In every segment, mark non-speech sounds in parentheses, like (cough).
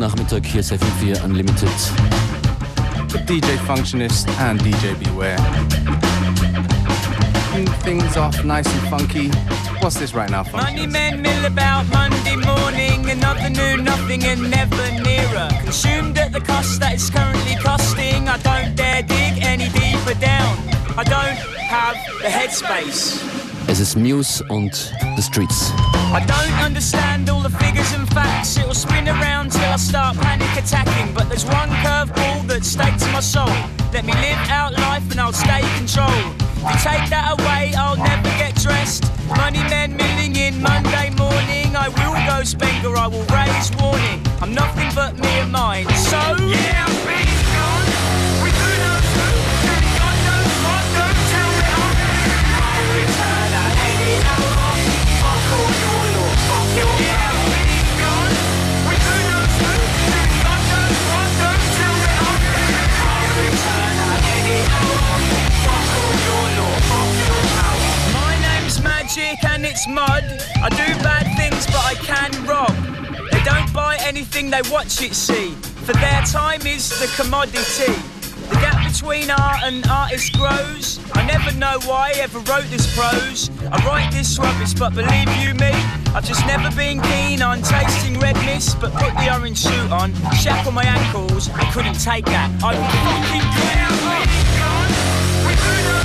Nachmittag hier ist FM4 Unlimited. With DJ Functionist and DJ Beware. Things off nice and funky. What's this right now, Money men mill about Monday morning, another new nothing and never nearer. Consumed at the cost that it's currently costing. I don't dare dig any deeper down. I don't have the headspace. Es ist Muse und The Streets. I don't understand all the figures and facts. It'll spin around till I start panic attacking. But there's one curveball that stakes my soul. Let me live out life and I'll stay in control. If you take that away, I'll never get dressed. Money men milling in Monday morning. I will go Spenger, I will raise warning. I'm nothing but me and mine. So, yeah, It's mud. I do bad things, but I can rob. They don't buy anything, they watch it see. For their time is the commodity. The gap between art and artist grows. I never know why I ever wrote this prose. I write this rubbish, but believe you me, I've just never been keen on tasting red mist. But put the orange suit on, shackle my ankles. I couldn't take that. I would fucking care. Ah,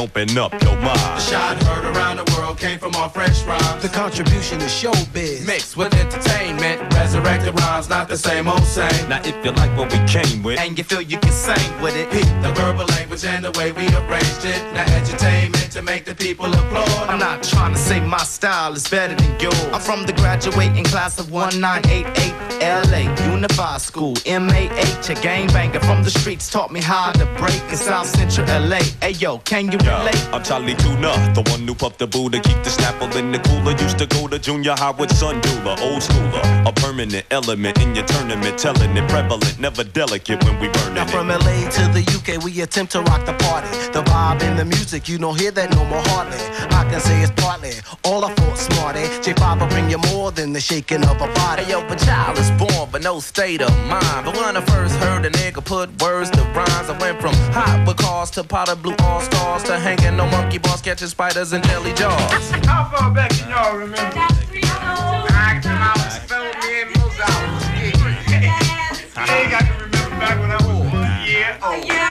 open up your mind. The shot heard around the world came from our fresh rhymes. The contribution is showbiz. Mixed with entertainment, resurrected rhymes, not the same old same. Now if you like what we came with, and you feel you can sing with it, the verbal language and the way we arranged it. Now edutainment to make the people applaud. I'm not trying to say my style is better than yours. I'm from the graduating class of 1988 LA Unified School, MAH, a gangbanger from the streets taught me how to break in South Central LA. Hey yo, can you relate? Yeah, I'm Charlie Tuna, the one who puffed the boo to keep the snapple in the cooler. Used to go to junior high with Sun Dula, old schooler, a permanent element in your tournament, telling it prevalent, never delicate when we burn Now it. from LA to the UK, we attempt to rock the party. The vibe and the music, you don't hear that no more hardly. I can say it's partly all I thought smarty. J5 will bring you more than the shaking of a body. Hey yo, but child is born, but no state of mind. But when I first heard a nigga put words to rhymes, I went from hot with cars to powder blue all stars to hanging no monkey bars, catching spiders and jelly jaws. (laughs) How far back can y'all remember? I come out and spelled me in Mozart. You ain't got to remember back when I was a year old.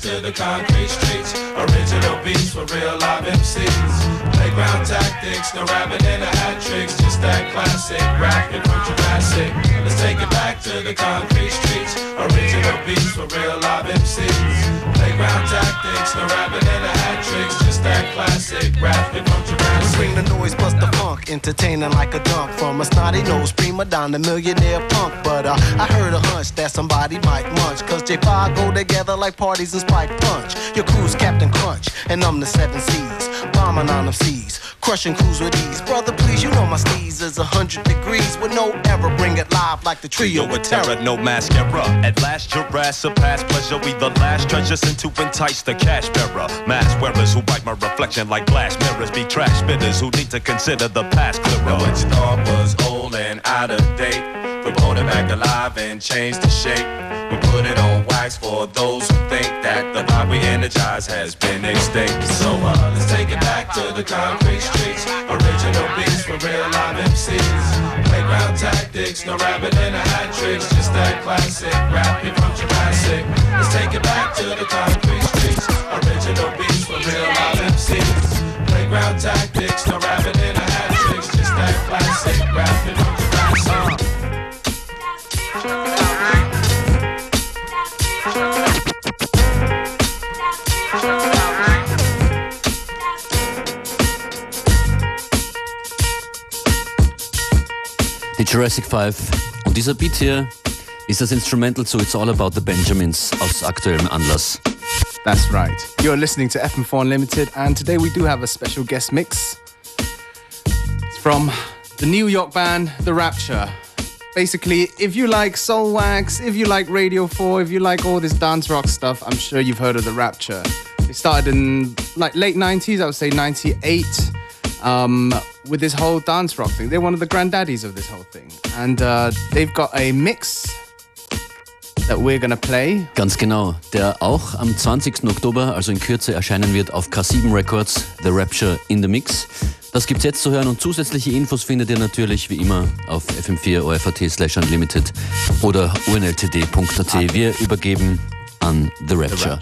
To the concrete streets. Original beats for real live MCs. Playground tactics, no rapping in a hat tricks. Just that classic rapping from Jurassic. Let's take it back to the concrete streets. Original beats for real live MCs. Playground tactics, no rapping in a hat tricks. Just that classic rapping from Jurassic. Bring the noise, bust the funk, entertaining like a dunk from a snotty nose prima donna millionaire punk. But uh, I heard a hunch that somebody might munch, cause J5 go together like parties and spike punch. Your crew's Captain Crunch, and I'm the seven C's, bombing on them seas, crushing crews with ease. Brother, please, you know my steez is a hundred degrees with no error. Bring it live like the trio Trio with with terror, no mascara. At last, your ass surpass pleasure. We the last treasure sent to entice the cash bearer. Mask wearers who bite my reflection like glass mirrors. Be trash spitters who need to consider the past clearer. you thought was old and out of date, we brought it back alive and changed the shape. We put it on wax for those who think that the vibe we energize has been extinct. So uh, let's take it back to the concrete streets. Original beats for real live MCs. Playground tactics, no rapping in a hat tricks. Just that classic rapping from Jurassic. Let's take it back to the concrete streets. Original beats for real live MCs. Playground tactics, no rapping in a hat tricks. Just that classic rapping from Jurassic. Jurassic 5. Und dieser Beat hier ist das Instrumental zu It's All About the Benjamins aus aktuellem Anlass. That's right. You're listening to FM4 Unlimited, and today we do have a special guest mix. It's from the New York band The Rapture. Basically, if you like Soulwax, if you like Radio 4, if you like all this dance rock stuff, I'm sure you've heard of The Rapture. They started in like late 90s, I would say 98, um, with this whole dance rock thing. They're one of the granddaddies of this whole thing. And uh, they've got a mix that we're gonna play. Ganz genau, der auch am 20. Oktober, also in Kürze, erscheinen wird auf K7 Records, The Rapture in the Mix. Das gibt's jetzt zu hören und zusätzliche Infos findet ihr natürlich wie immer auf fm4 OFAT slash unlimited oder unltd.at. Wir übergeben an The The Rapture.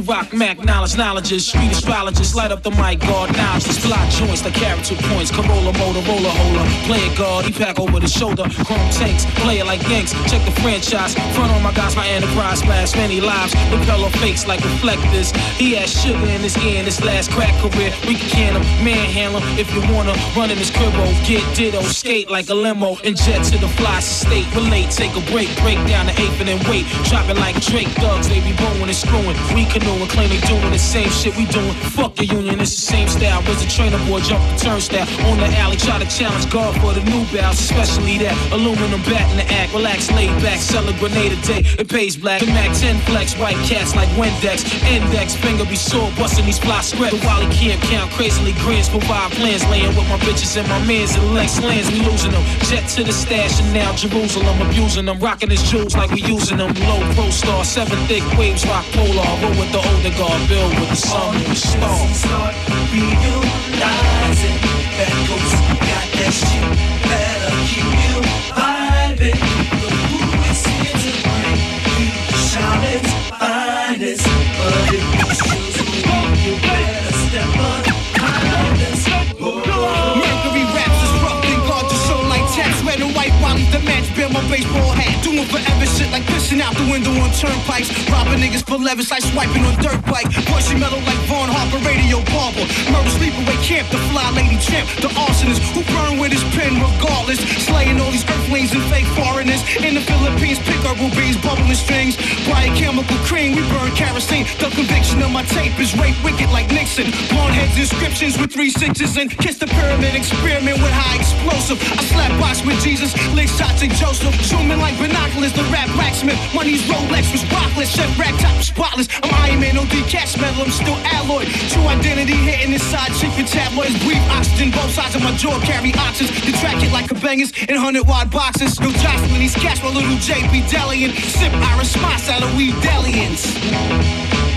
Rock Mac knowledge, knowledges, street astrologists, light up the mic, guard knowledge, block joints, the character points, Corolla, Motorola, holder, play it guard, he pack over the shoulder, chrome tanks, play it like Yanks, check the franchise, front on my guys, my enterprise, splash many lives, repel fakes like reflectors, he has sugar in his ear in his last crack career, we can can him, manhandle him, if you wanna, run in his cribbo, oh, get ditto, skate like a limo, and jet to the fly state, relate, take a break, break down the eighth and then wait, drop it like Drake, thugs, they be blowing and screwing, we canoeing, claim they doing the same shit we doing, fuck the union, it's the same style, was a trainer boy, jump the turnstile, on the alley, try to challenge God for the new bounce, especially that. Aluminum bat in the act, relax, laid back, sell a grenade a day, it pays black, the Mac 10 flex, white cats like Windex, index, finger be sore, busting these fly script, the Wally can't count, crazily grins, provide plans, laying with my bitches and my mans and Lex lands, we losing them, jet to the stash and now Jerusalem, abusing them, rocking his jewels like we using them, low pro star, seven thick waves, rock polar, the older guard, build with the sun and the stars. Start realizing that ghost got that shit that'll keep you vibing. Look who is here to bring you Charlotte's finest, but these baseball hat. Doing forever shit like pissing out the window on turnpikes. Robbing niggas for levers like swiping on dirt bike. Voicey metal like Vaughn Harper, radio barber. Murder sleepaway camp, the fly lady champ. The arsonist who burn with his pen regardless. Slaying all these earthlings and fake foreigners. In the Philippines, pick herbal rubies, bubbling strings. Bright chemical cream, we burn kerosene. The conviction of my tape is rape wicked like Nixon. Blonde heads inscriptions with three sixes and kiss the pyramid experiment with high explosive. I slap box with Jesus, lick shots at Joseph. Zooming like binoculars, the rap blacksmith. Money's Rolex was rockless, rack top spotless. I'm Iron Man, no decast metal, I'm still alloy. True identity hitting inside chick for tabloids. Breathe oxygen, both sides of my jaw carry oxys. The track it like a bangers in 100 wide boxes. No jostling these cats, my little JP Delian. Sip Irish spots out of weed delians.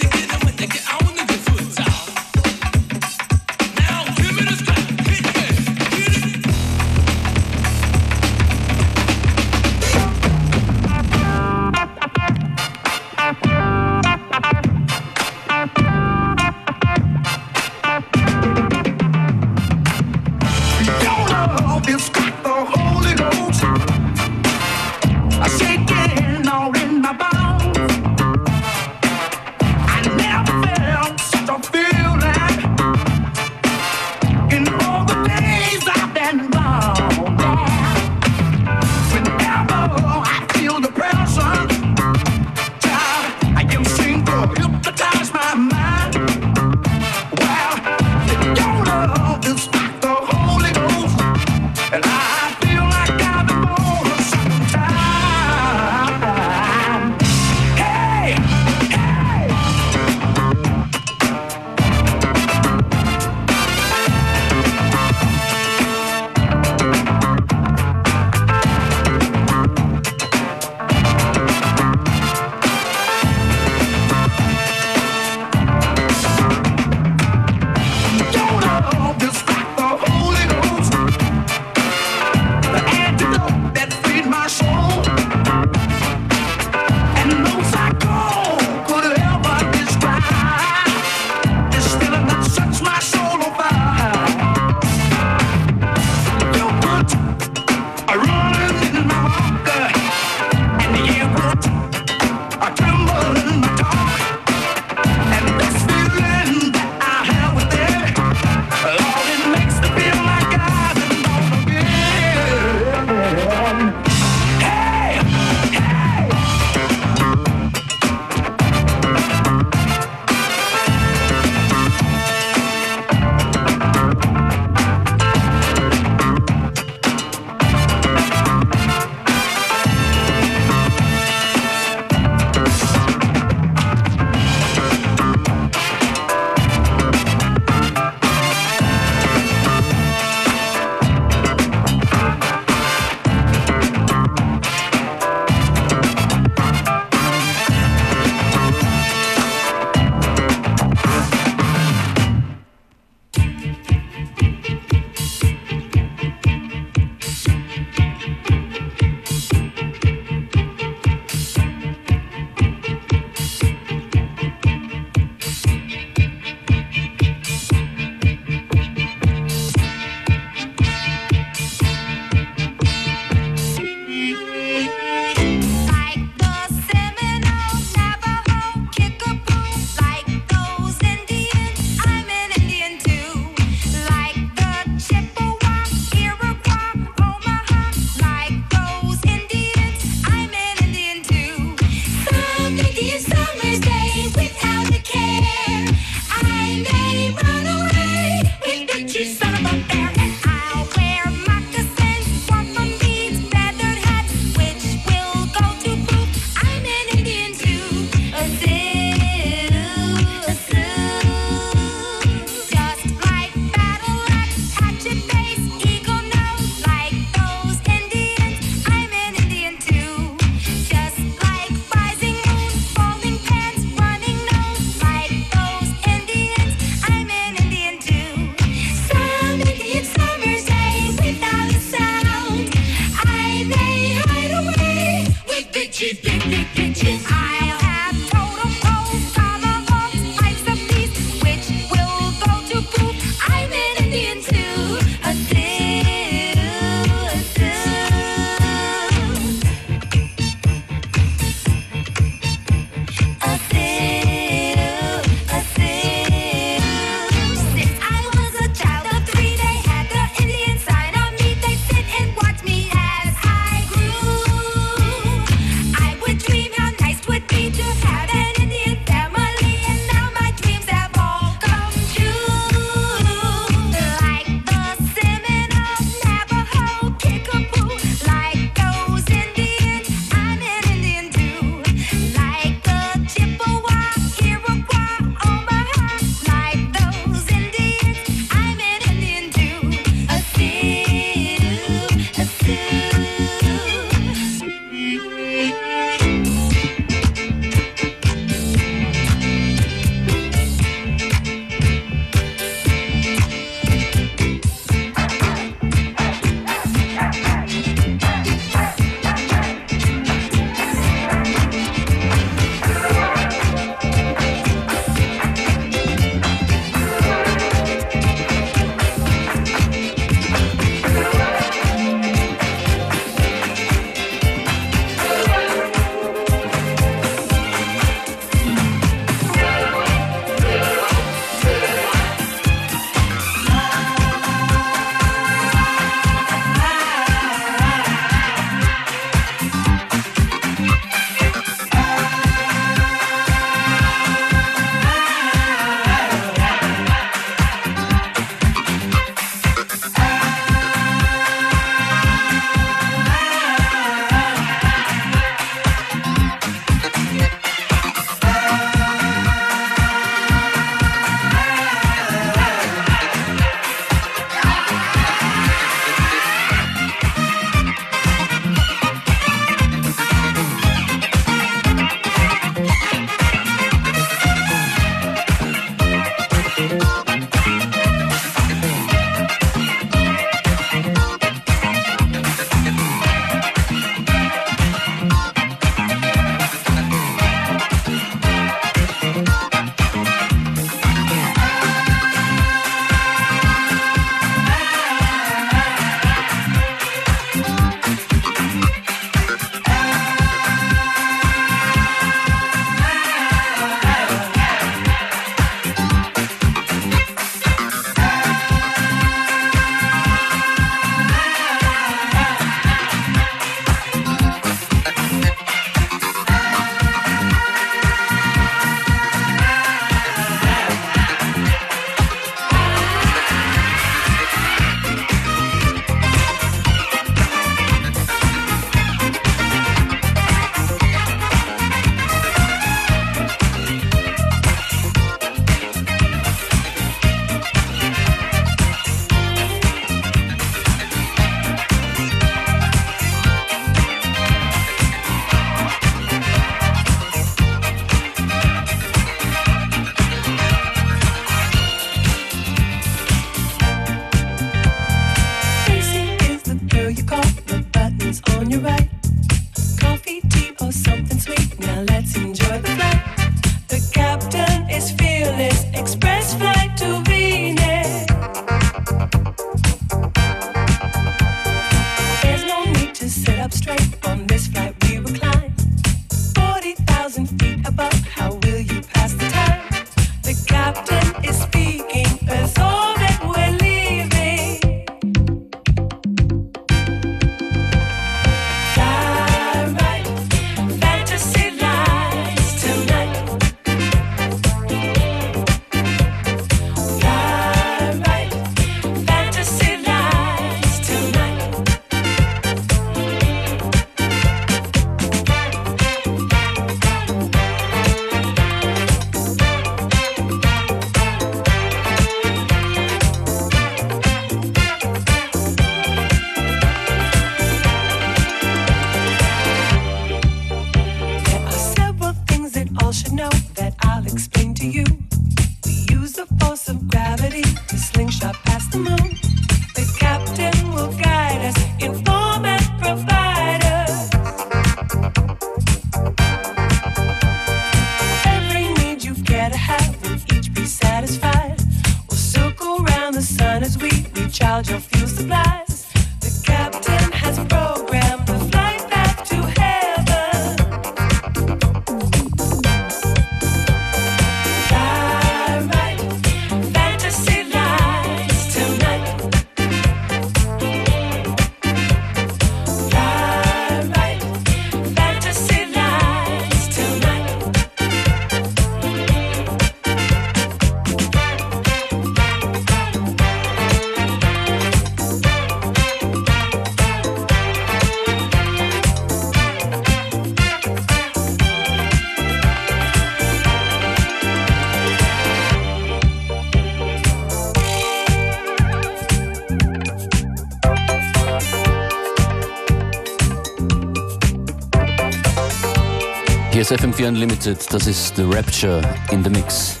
Hier ist FM4 Unlimited, das ist The Rapture in the Mix.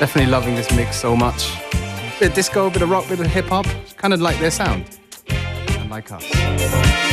Definitely loving this mix so much. Bit of disco, bit of rock, bit of hip hop. Kind of like their sound. And like us.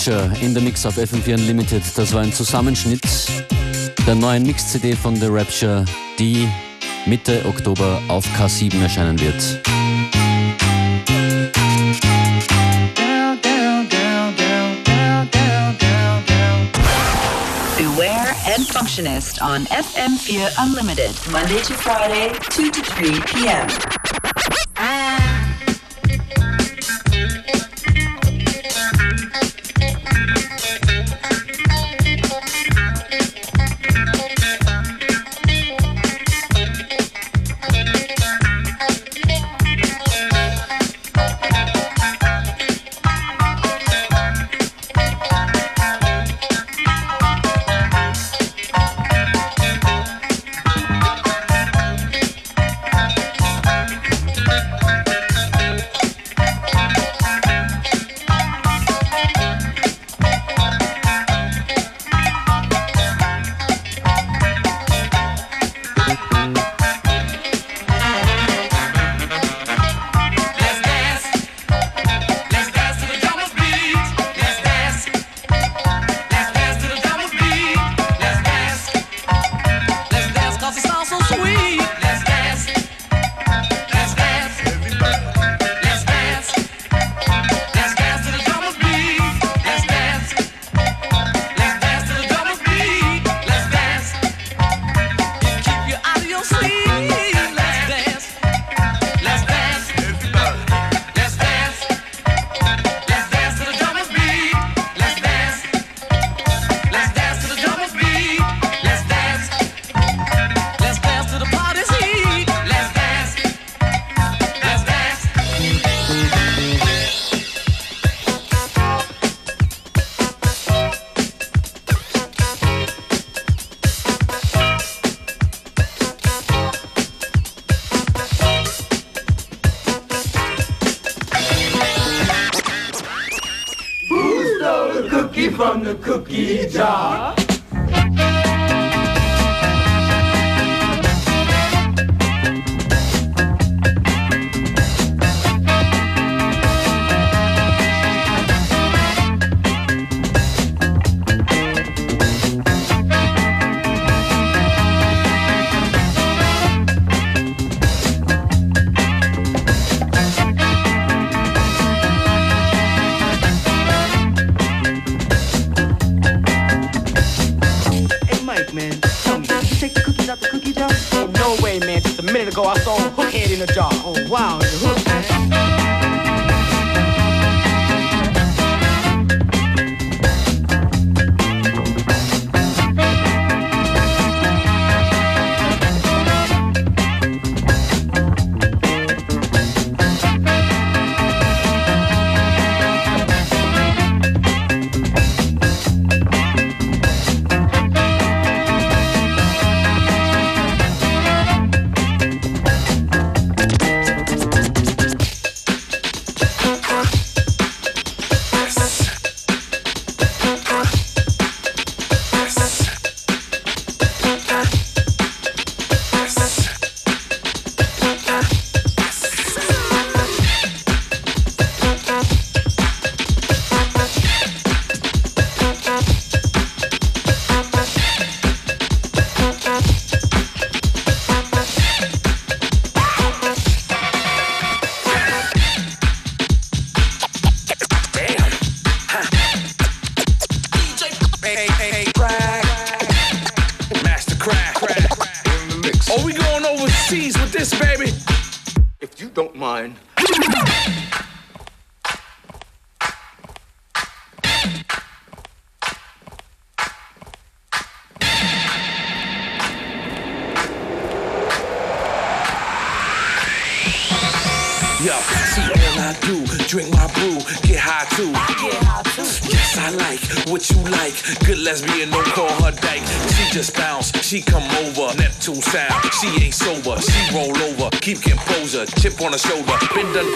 Rapture in the Mix auf FM4 Unlimited. Das war ein Zusammenschnitt der neuen Mix-CD von The Rapture, die Mitte Oktober auf K7 erscheinen wird. Beware and Functionist on FM4 Unlimited, Monday to Friday, 2 to 3 p.m.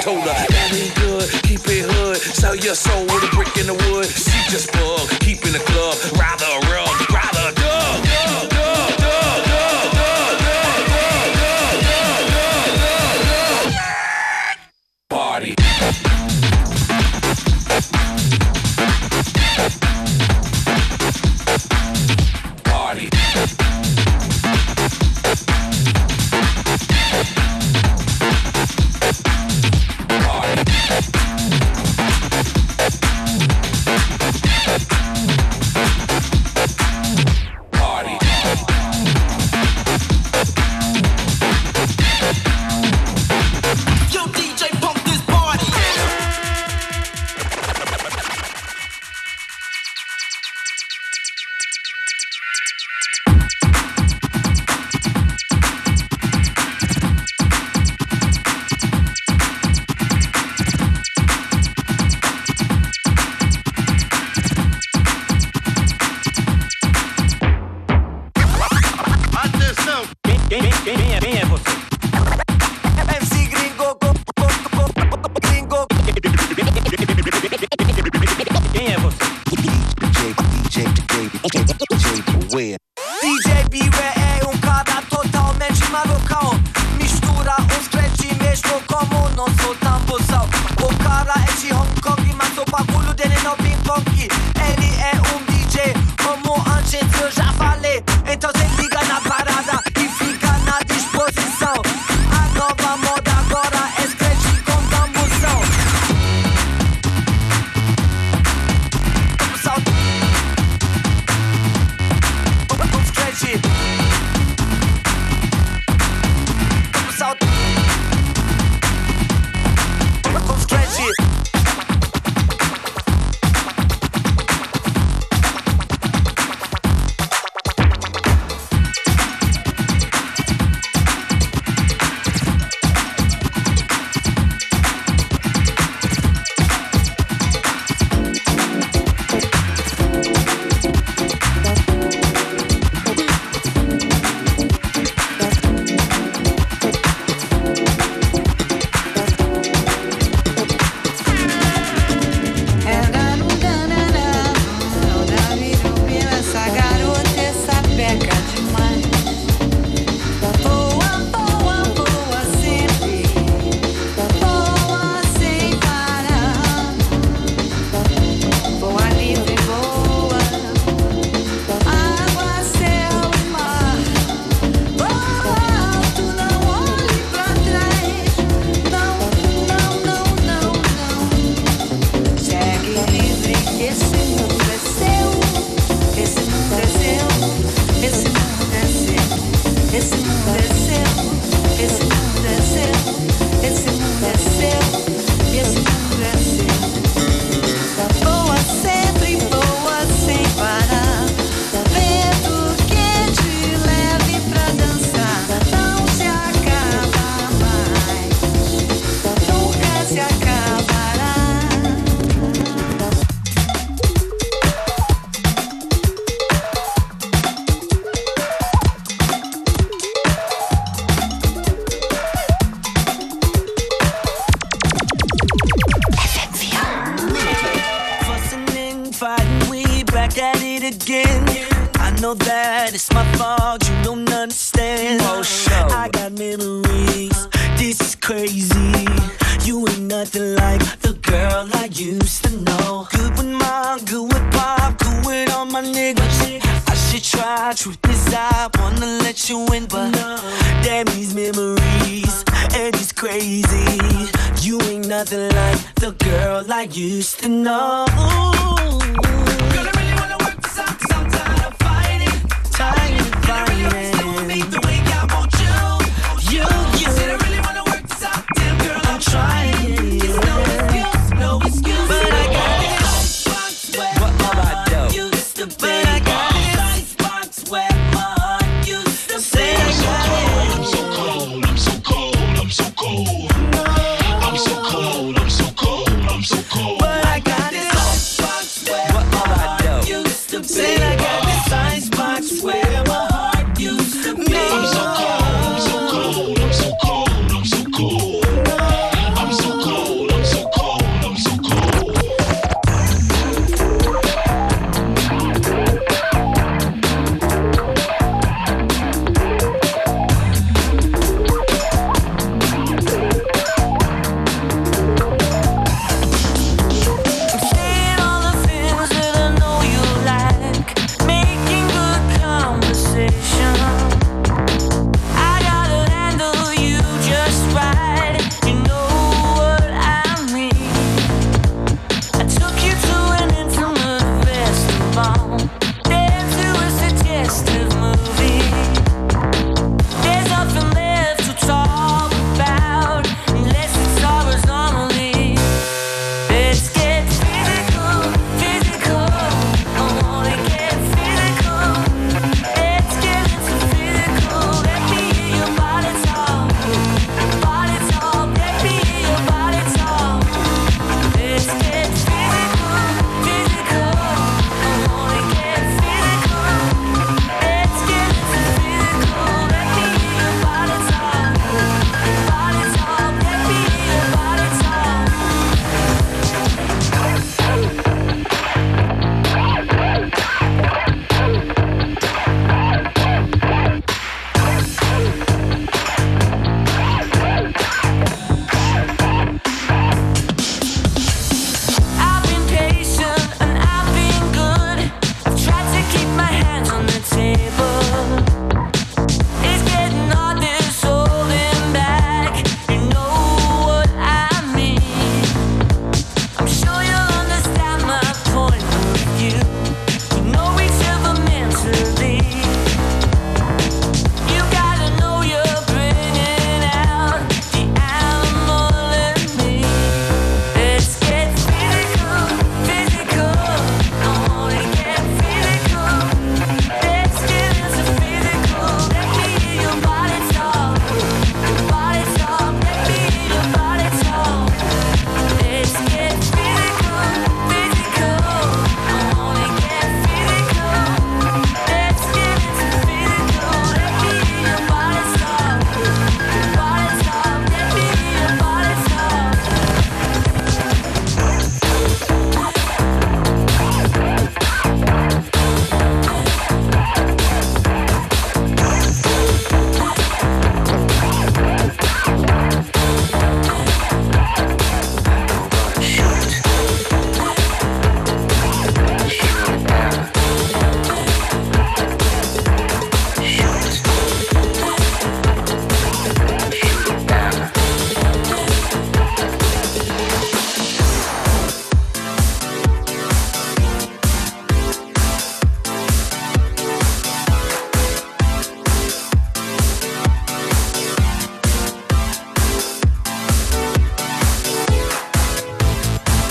told her. That ain't good, keep it hood. Sell your soul with a brick in the wood. She just bug, keep in the club. Rather rather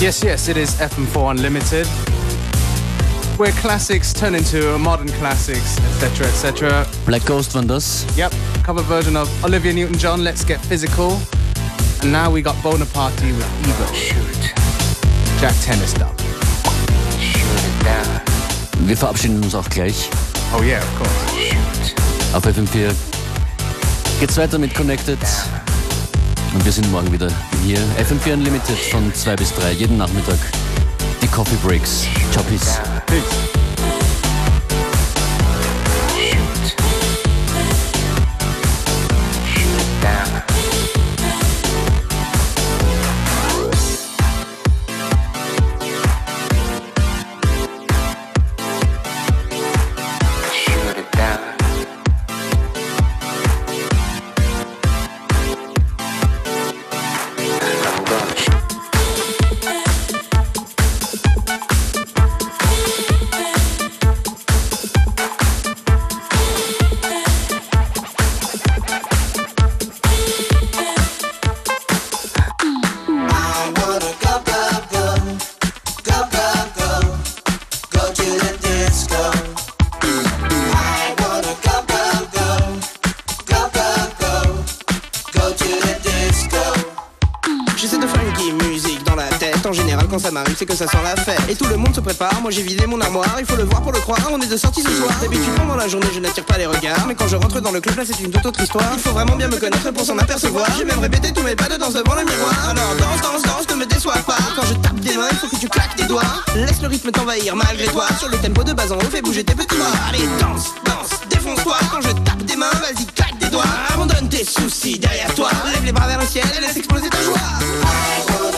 Yes, yes, it is FM4 Unlimited. Where classics turn into modern classics, etc., etc. Black Ghost das. Yep, cover version of Olivia Newton-John, Let's Get Physical. And now we got Bonaparte with Evo. Shoot. Jack Tennis dub. Wir verabschieden uns auch gleich. Oh yeah, of course. Shoot. Auf FM4 geht's weiter mit Connected. Und wir sind morgen wieder hier. FM4 Unlimited von 2 bis 3, jeden Nachmittag. Die Coffee Breaks. Ciao, peace. Pour le croire. On est de sortie ce soir. D'habitude, pendant la journée, je n'attire pas les regards. Mais quand je rentre dans le club, là, c'est une toute autre histoire. Il faut vraiment bien me connaître pour s'en apercevoir. J'ai même répété tous mes pas de danse devant le miroir. Alors, danse, danse, danse, ne me déçois pas. Quand je tape des mains, il faut que tu claques des doigts. Laisse le rythme t'envahir malgré toi. Sur le tempo de bas en haut, fais bouger tes petits bras. Allez, danse, danse, défonce-toi. Quand je tape des mains, vas-y, claque des doigts. Abandonne tes soucis derrière toi. Lève les bras vers le ciel et laisse exploser ta joie.